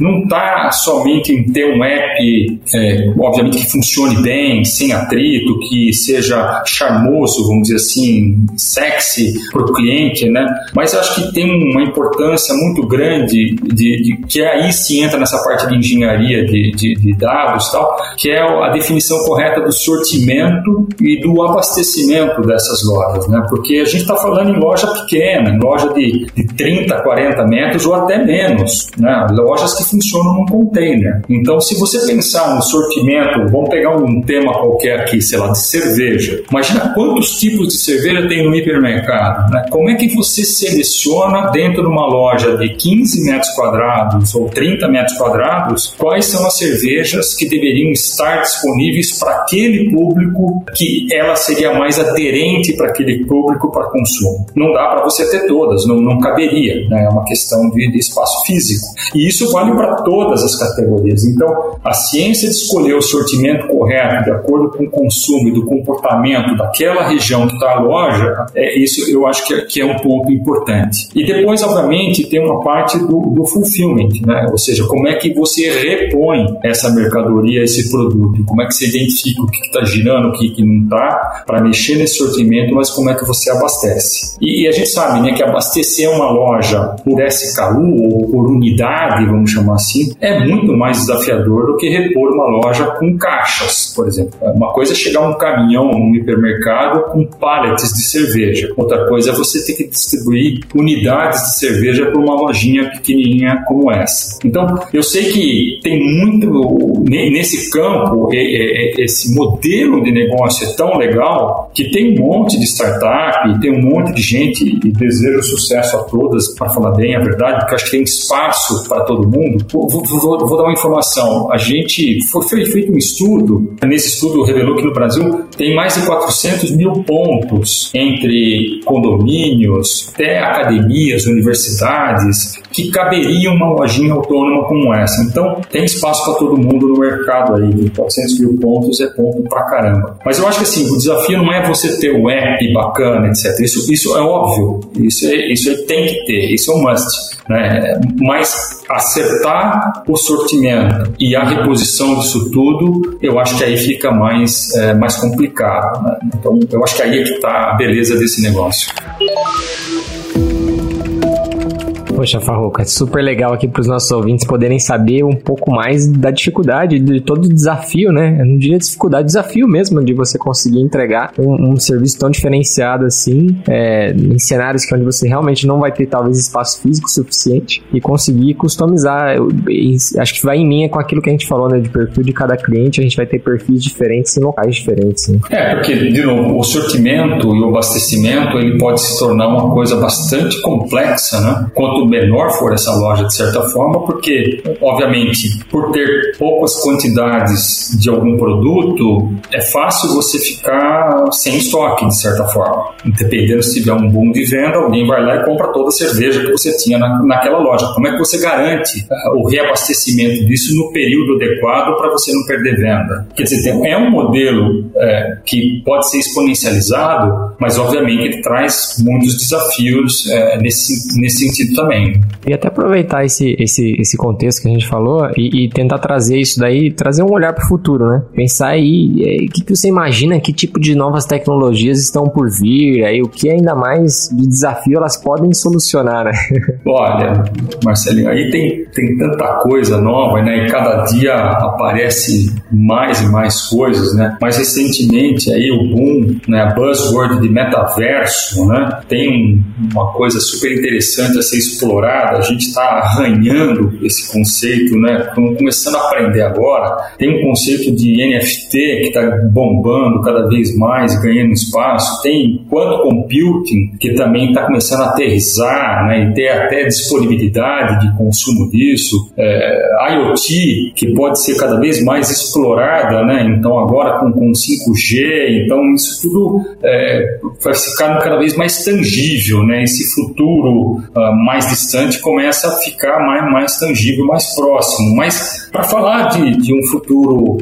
não está somente em ter um app, é, obviamente, que funcione bem, sem atrito, que seja charmoso, vamos dizer assim, sexy para o cliente, né? Mas acho que tem uma importância muito grande de, de que aí sim entra nessa parte de engenharia de, de, de dados tal, que é a definição correta do sortimento e do abastecimento dessas lojas, né? Porque a gente está falando em loja pequena, em loja de, de 30, 40 metros ou até menos, né? Lojas que funcionam num container. Então, se você pensar no sortimento, vamos pegar um tema qualquer aqui, sei lá, de cerveja. Imagina quantos tipos de cerveja tem no hipermercado, né? Como é que você seleciona dentro de uma loja de 15 metros quadrados ou 30 metros quadrados quais são as cervejas que deveriam estar disponíveis para aquele público que ela seria mais aderente para aquele público para consumo? Não dá para você ter todas, não, não caberia, né? É uma questão de, de espaço físico. E isso vale para todas as categorias. Então, a ciência de escolher o sortimento correto de acordo com o consumo e do comportamento daquela região que está a loja, é, isso eu acho que é, que é, um ponto importante. E depois, obviamente, tem uma parte do, do fulfillment, né? ou seja, como é que você repõe essa mercadoria, esse produto, como é que você identifica o que está girando, o que, que não está, para mexer nesse sortimento, mas como é que você abastece. E, e, a gente sabe né, que abastecer uma loja por SKU ou por unidade, vamos chamar assim, é muito mais desafiador do que repor uma loja com caixas, por exemplo. Uma coisa é chegar um caminhão num hipermercado com pallets de cerveja. Outra coisa é você ter que distribuir unidades de cerveja para uma lojinha pequenininha como essa. Então, eu sei que tem muito nesse campo, esse modelo de negócio é tão legal que tem um monte de startup, tem um monte de gente e desejo sucesso a todas, para falar bem a verdade, porque acho que tem espaço para todo mundo. Vou, vou, vou, dar uma informação. A gente foi feito um estudo, nesse estudo revelou que no Brasil tem mais de 400 mil pontos entre condomínios, até academias, universidades, que caberiam uma lojinha autônoma como essa. Então, tem espaço para todo mundo no mercado aí. De 400 mil pontos é ponto pra caramba. Mas eu acho que assim, o desafio não é você ter o app bacana, etc. Isso, isso é óbvio. Isso, é, isso é, tem que ter. Isso é um must. Né? Mas acertar o sortimento e a reposição disso tudo, eu acho que aí fica mais, é, mais complicado. Né? Então, eu acho que aí é que está a beleza desse negócio. Poxa, Farroca, é super legal aqui para os nossos ouvintes poderem saber um pouco mais da dificuldade, de todo o desafio, né? Eu não diria dificuldade, desafio mesmo de você conseguir entregar um, um serviço tão diferenciado assim, é, em cenários que onde você realmente não vai ter talvez espaço físico suficiente e conseguir customizar. Eu, acho que vai em linha com aquilo que a gente falou, né? De perfil de cada cliente, a gente vai ter perfis diferentes em locais diferentes. Né? É, porque, de novo, o sortimento e o abastecimento ele pode se tornar uma coisa bastante complexa, né? Quanto menor for essa loja, de certa forma, porque, obviamente, por ter poucas quantidades de algum produto, é fácil você ficar sem estoque, de certa forma. Dependendo se tiver um boom de venda, alguém vai lá e compra toda a cerveja que você tinha na, naquela loja. Como é que você garante uh, o reabastecimento disso no período adequado para você não perder venda? Quer dizer, é um modelo é, que pode ser exponencializado, mas obviamente ele traz muitos desafios é, nesse, nesse sentido também também. E até aproveitar esse, esse, esse contexto que a gente falou e, e tentar trazer isso daí, trazer um olhar para o futuro, né? Pensar aí, o é, que, que você imagina, que tipo de novas tecnologias estão por vir, aí o que ainda mais de desafio elas podem solucionar, né? Olha, Marcelinho, aí tem, tem tanta coisa nova, né? E cada dia aparece mais e mais coisas, né? Mais recentemente aí o boom, né? A buzzword de metaverso, né? Tem uma coisa super interessante a ser explorada, a gente está arranhando esse conceito, né? Estamos começando a aprender agora. Tem um conceito de NFT que está bombando cada vez mais, ganhando espaço. Tem quanto computing que também está começando a aterrizar, né? E ter até disponibilidade de consumo disso. É, IoT que pode ser cada vez mais explorada, né? Então agora com, com 5G, então isso tudo é, vai ficar cada vez mais tangível, né? Esse futuro uh, mais distante começa a ficar mais, mais tangível, mais próximo. Mas para falar de, de um futuro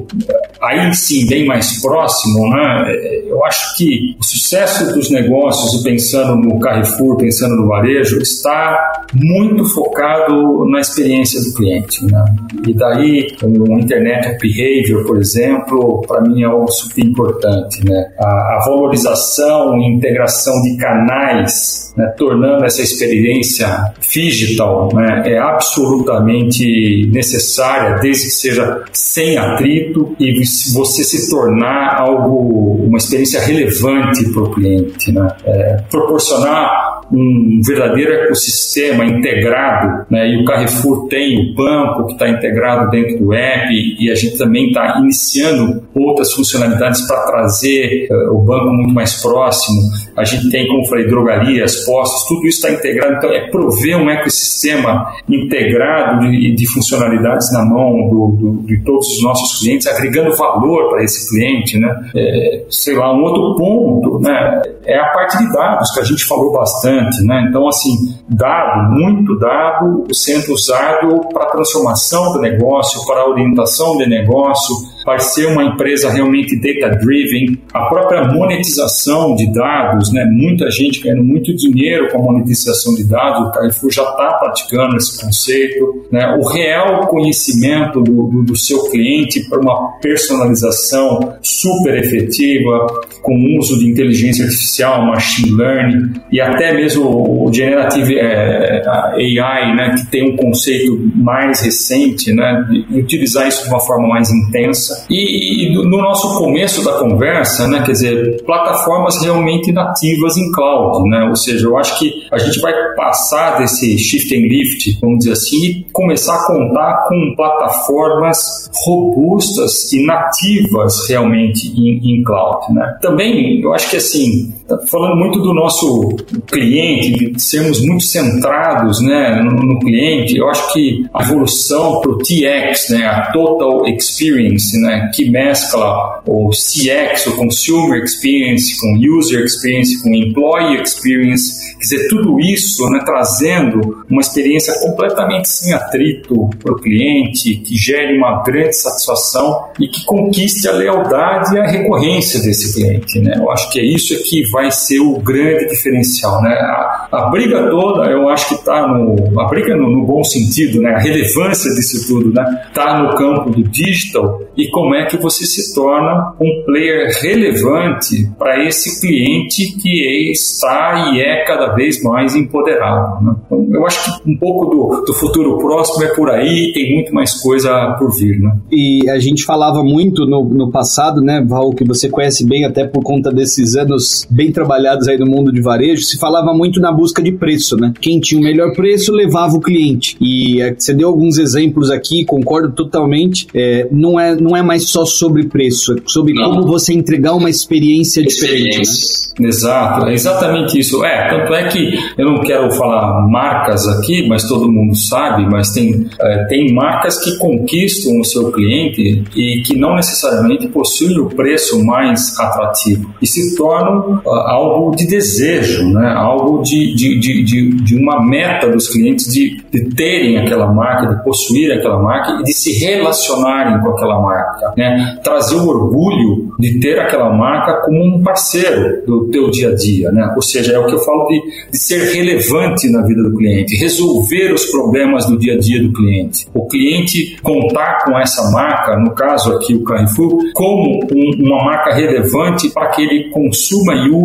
aí sim bem mais próximo, né, eu acho que o sucesso dos negócios, pensando no Carrefour, pensando no varejo, está muito focado na experiência do cliente. Né? E daí, o Internet Behavior, por exemplo, para mim é algo super importante. Né? A, a valorização e integração de canais, né, tornando essa experiência digital, né, é absolutamente necessária, desde que seja sem atrito e você se tornar algo, uma experiência relevante para o cliente, né? É, proporcionar um verdadeiro ecossistema integrado, né? E o Carrefour tem o banco que está integrado dentro do app e a gente também está iniciando outras funcionalidades para trazer uh, o banco muito mais próximo. A gente tem, como falei, drogarias, postos, tudo isso está integrado. Então, é prover um ecossistema integrado de, de funcionalidades na mão do, do, de todos os nossos clientes, agregando valor para esse cliente, né? É, sei lá, um outro ponto, né? É a parte de dados que a gente falou bastante, né? Então, assim, dado, muito dado, sendo usado para transformação do negócio, para orientação do negócio, vai ser uma empresa realmente data-driven, a própria monetização de dados, né? muita gente ganhando muito dinheiro com a monetização de dados, o Carrefour já está praticando esse conceito, né? o real conhecimento do, do, do seu cliente para uma personalização super efetiva, com uso de inteligência artificial, machine learning e até mesmo o generative é, AI, né? que tem um conceito mais recente, né? de utilizar isso de uma forma mais intensa e, e, no nosso começo da conversa, né, quer dizer, plataformas realmente nativas em cloud, né? Ou seja, eu acho que a gente vai passar desse shift and lift, vamos dizer assim, e começar a contar com plataformas robustas e nativas realmente em, em cloud, né? Também, eu acho que assim, falando muito do nosso cliente, de sermos muito centrados, né, no, no cliente, eu acho que a evolução para o TX, né, a Total Experience, né, que mescla o CX, o Consumer Experience, com User Experience, com Employee Experience, quer dizer, tudo isso né, trazendo uma experiência completamente sem atrito para o cliente, que gere uma grande satisfação e que conquiste a lealdade e a recorrência desse cliente. Né? Eu acho que é isso que vai ser o grande diferencial. Né? A, a briga toda, eu acho que está no. A briga no, no, bom sentido, né? a relevância disso tudo, está né? No campo do digital e como é que você se torna um player relevante para esse cliente que está e é cada vez mais empoderado. Né? Então, eu acho que um pouco do, do futuro próximo é por aí, tem muito mais coisa por vir. Né? E a gente falava muito no, no passado, né, Val, que você conhece bem até por conta desses anos bem trabalhados aí no mundo de varejo, se falava muito na busca de preço, né? Quem tinha o melhor preço levava o cliente. E é, você deu alguns exemplos aqui, concordo totalmente. É, não, é, não é mais só sobre preço, é sobre não. como você entregar uma experiência, experiência. diferente. Né? Exato, é exatamente isso. É, tanto é que eu não quero falar marcas aqui, mas todo mundo sabe, mas tem, é, tem marcas que conquistam o seu cliente e que não necessariamente possuem o preço mais atrativo e se tornam uh, algo de desejo, né? algo de, de, de, de, uma meta dos clientes de, de terem aquela marca, de possuir aquela marca e de se relacionarem com aquela marca. Né? Trazer o orgulho de ter aquela marca como um parceiro do teu dia a dia. Né? Ou seja, é o que eu falo de, de ser relevante na vida do cliente, resolver os problemas do dia a dia do cliente. O cliente contar com essa marca, no caso aqui o Carrefour, como um, uma marca relevante para que ele consuma e use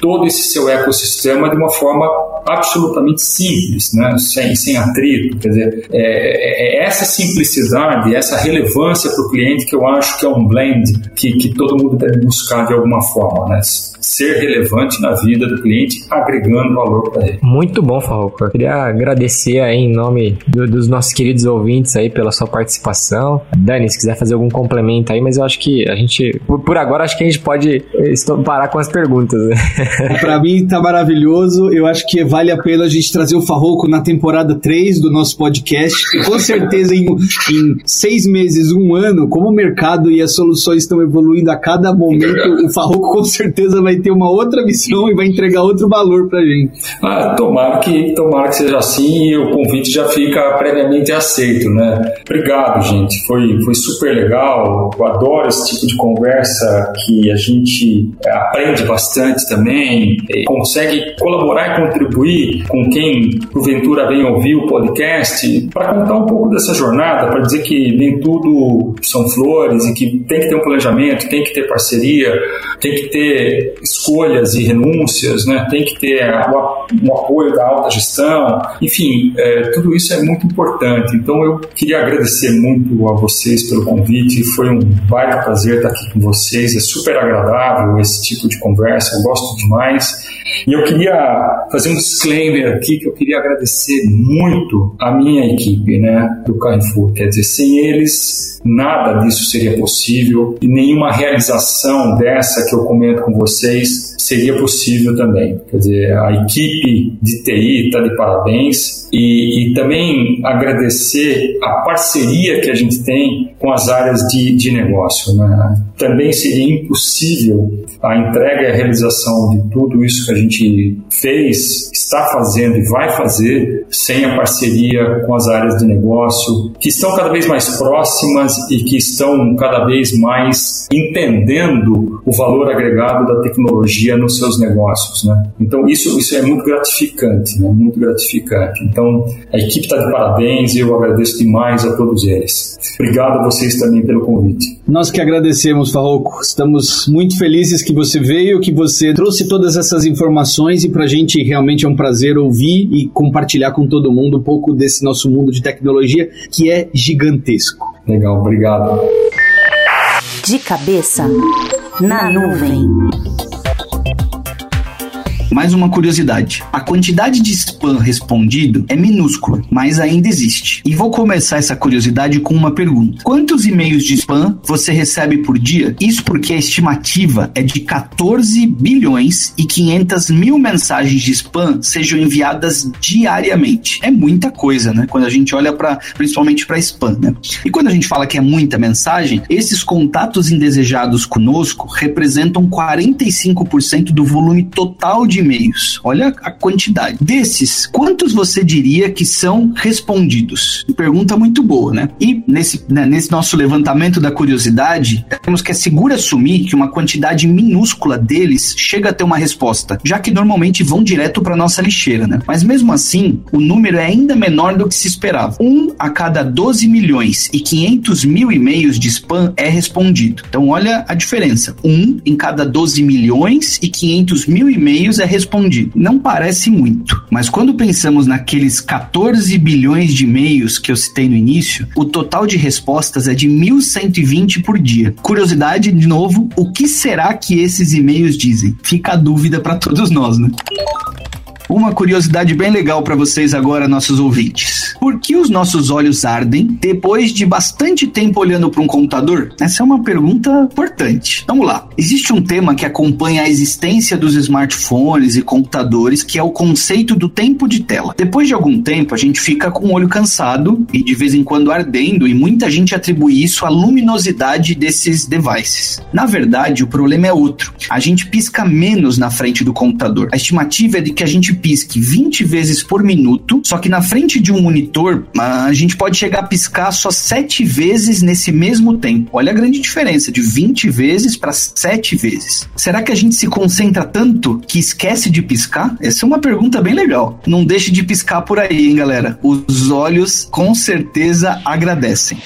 todo esse seu ecossistema de uma forma absolutamente simples, né? sem, sem atrito. Quer dizer, é, é essa simplicidade, essa relevância para o cliente que eu acho que é um blend que, que todo mundo deve buscar de alguma forma. Né? ser relevante na vida do cliente, agregando valor para ele. Muito bom, Farroco. Eu queria agradecer aí em nome do, dos nossos queridos ouvintes aí pela sua participação. Dani, se quiser fazer algum complemento aí, mas eu acho que a gente, por, por agora, acho que a gente pode parar com as perguntas. Né? para mim tá maravilhoso. Eu acho que vale a pena a gente trazer o Farroco na temporada 3 do nosso podcast. Com certeza, em, em seis meses, um ano, como o mercado e as soluções estão evoluindo a cada momento, o Farroco com certeza vai ter uma outra missão e vai entregar outro valor pra gente. Ah, tomara que, tomara que seja assim e o convite já fica previamente aceito, né? Obrigado, gente. Foi, foi super legal. Eu adoro esse tipo de conversa que a gente é, aprende bastante também, consegue colaborar e contribuir com quem porventura vem ouvir o podcast para contar um pouco dessa jornada, para dizer que nem tudo são flores e que tem que ter um planejamento, tem que ter parceria, tem que ter escolhas e renúncias, né? tem que ter o, apoio da alta gestão, enfim, é, tudo isso é muito importante. Então eu queria agradecer muito a vocês pelo convite, foi um baita prazer estar aqui com vocês, é super agradável esse tipo de conversa, eu gosto demais. E eu queria fazer um disclaimer aqui que eu queria agradecer muito a minha equipe, né, do Carrefour. Quer dizer, sem eles nada disso seria possível e nenhuma realização dessa que eu comento com vocês seria possível também. Quer dizer, a equipe de TI está de parabéns e, e, também agradecer a parceria que a gente tem com as áreas de, de negócio. Né? Também seria impossível a entrega e a realização de tudo isso que a gente fez, está fazendo e vai fazer sem a parceria com as áreas de negócio, que estão cada vez mais próximas e que estão cada vez mais entendendo o valor agregado da tecnologia nos seus negócios. Né? Então, isso, isso é muito gratificante, né? muito gratificante. Então, a equipe está de parabéns e eu agradeço demais a todos eles. Obrigado a vocês também pelo convite. Nós que agradecemos, Farroco. Estamos muito felizes que você veio, que você trouxe todas essas informações e para a gente realmente é um prazer ouvir e compartilhar com todo mundo um pouco desse nosso mundo de tecnologia que é gigantesco. Legal, obrigado. De cabeça na nuvem. Mais uma curiosidade: a quantidade de spam respondido é minúscula, mas ainda existe. E vou começar essa curiosidade com uma pergunta: quantos e-mails de spam você recebe por dia? Isso porque a estimativa é de 14 bilhões e 500 mil mensagens de spam sejam enviadas diariamente. É muita coisa, né? Quando a gente olha para principalmente para spam, né? E quando a gente fala que é muita mensagem, esses contatos indesejados conosco representam 45% do volume total de e-mails. Olha a quantidade. Desses, quantos você diria que são respondidos? Pergunta muito boa, né? E nesse, né, nesse nosso levantamento da curiosidade, temos que é seguro assumir que uma quantidade minúscula deles chega a ter uma resposta, já que normalmente vão direto para nossa lixeira, né? Mas mesmo assim, o número é ainda menor do que se esperava. Um a cada 12 milhões e 500 mil e-mails de spam é respondido. Então, olha a diferença. Um em cada 12 milhões e 500 mil e-mails é respondido. Não parece muito, mas quando pensamos naqueles 14 bilhões de e-mails que eu citei no início, o total de respostas é de 1.120 por dia. Curiosidade, de novo, o que será que esses e-mails dizem? Fica a dúvida para todos nós, né? Uma curiosidade bem legal para vocês agora, nossos ouvintes. Por que os nossos olhos ardem depois de bastante tempo olhando para um computador? Essa é uma pergunta importante. Vamos lá. Existe um tema que acompanha a existência dos smartphones e computadores, que é o conceito do tempo de tela. Depois de algum tempo, a gente fica com o olho cansado e de vez em quando ardendo, e muita gente atribui isso à luminosidade desses devices. Na verdade, o problema é outro. A gente pisca menos na frente do computador. A estimativa é de que a gente pisque 20 vezes por minuto, só que na frente de um monitor a gente pode chegar a piscar só 7 vezes nesse mesmo tempo. Olha a grande diferença de 20 vezes para 7 vezes. Será que a gente se concentra tanto que esquece de piscar? Essa é uma pergunta bem legal. Não deixe de piscar por aí, hein, galera. Os olhos com certeza agradecem.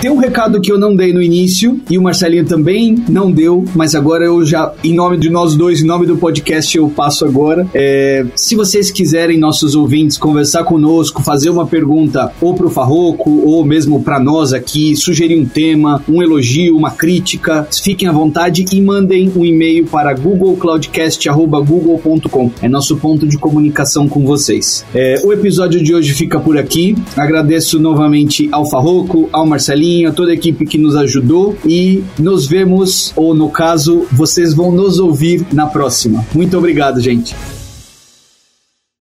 Tem um recado que eu não dei no início e o Marcelinho também não deu, mas agora eu já, em nome de nós dois, em nome do podcast, eu passo agora. É, se vocês quiserem, nossos ouvintes, conversar conosco, fazer uma pergunta ou pro Farroco ou mesmo para nós aqui, sugerir um tema, um elogio, uma crítica, fiquem à vontade e mandem um e-mail para googlecloudcast.google.com. É nosso ponto de comunicação com vocês. É, o episódio de hoje fica por aqui. Agradeço novamente ao Farroco, ao Marcelinho Marcelinho, a toda a equipe que nos ajudou e nos vemos, ou no caso, vocês vão nos ouvir na próxima. Muito obrigado, gente.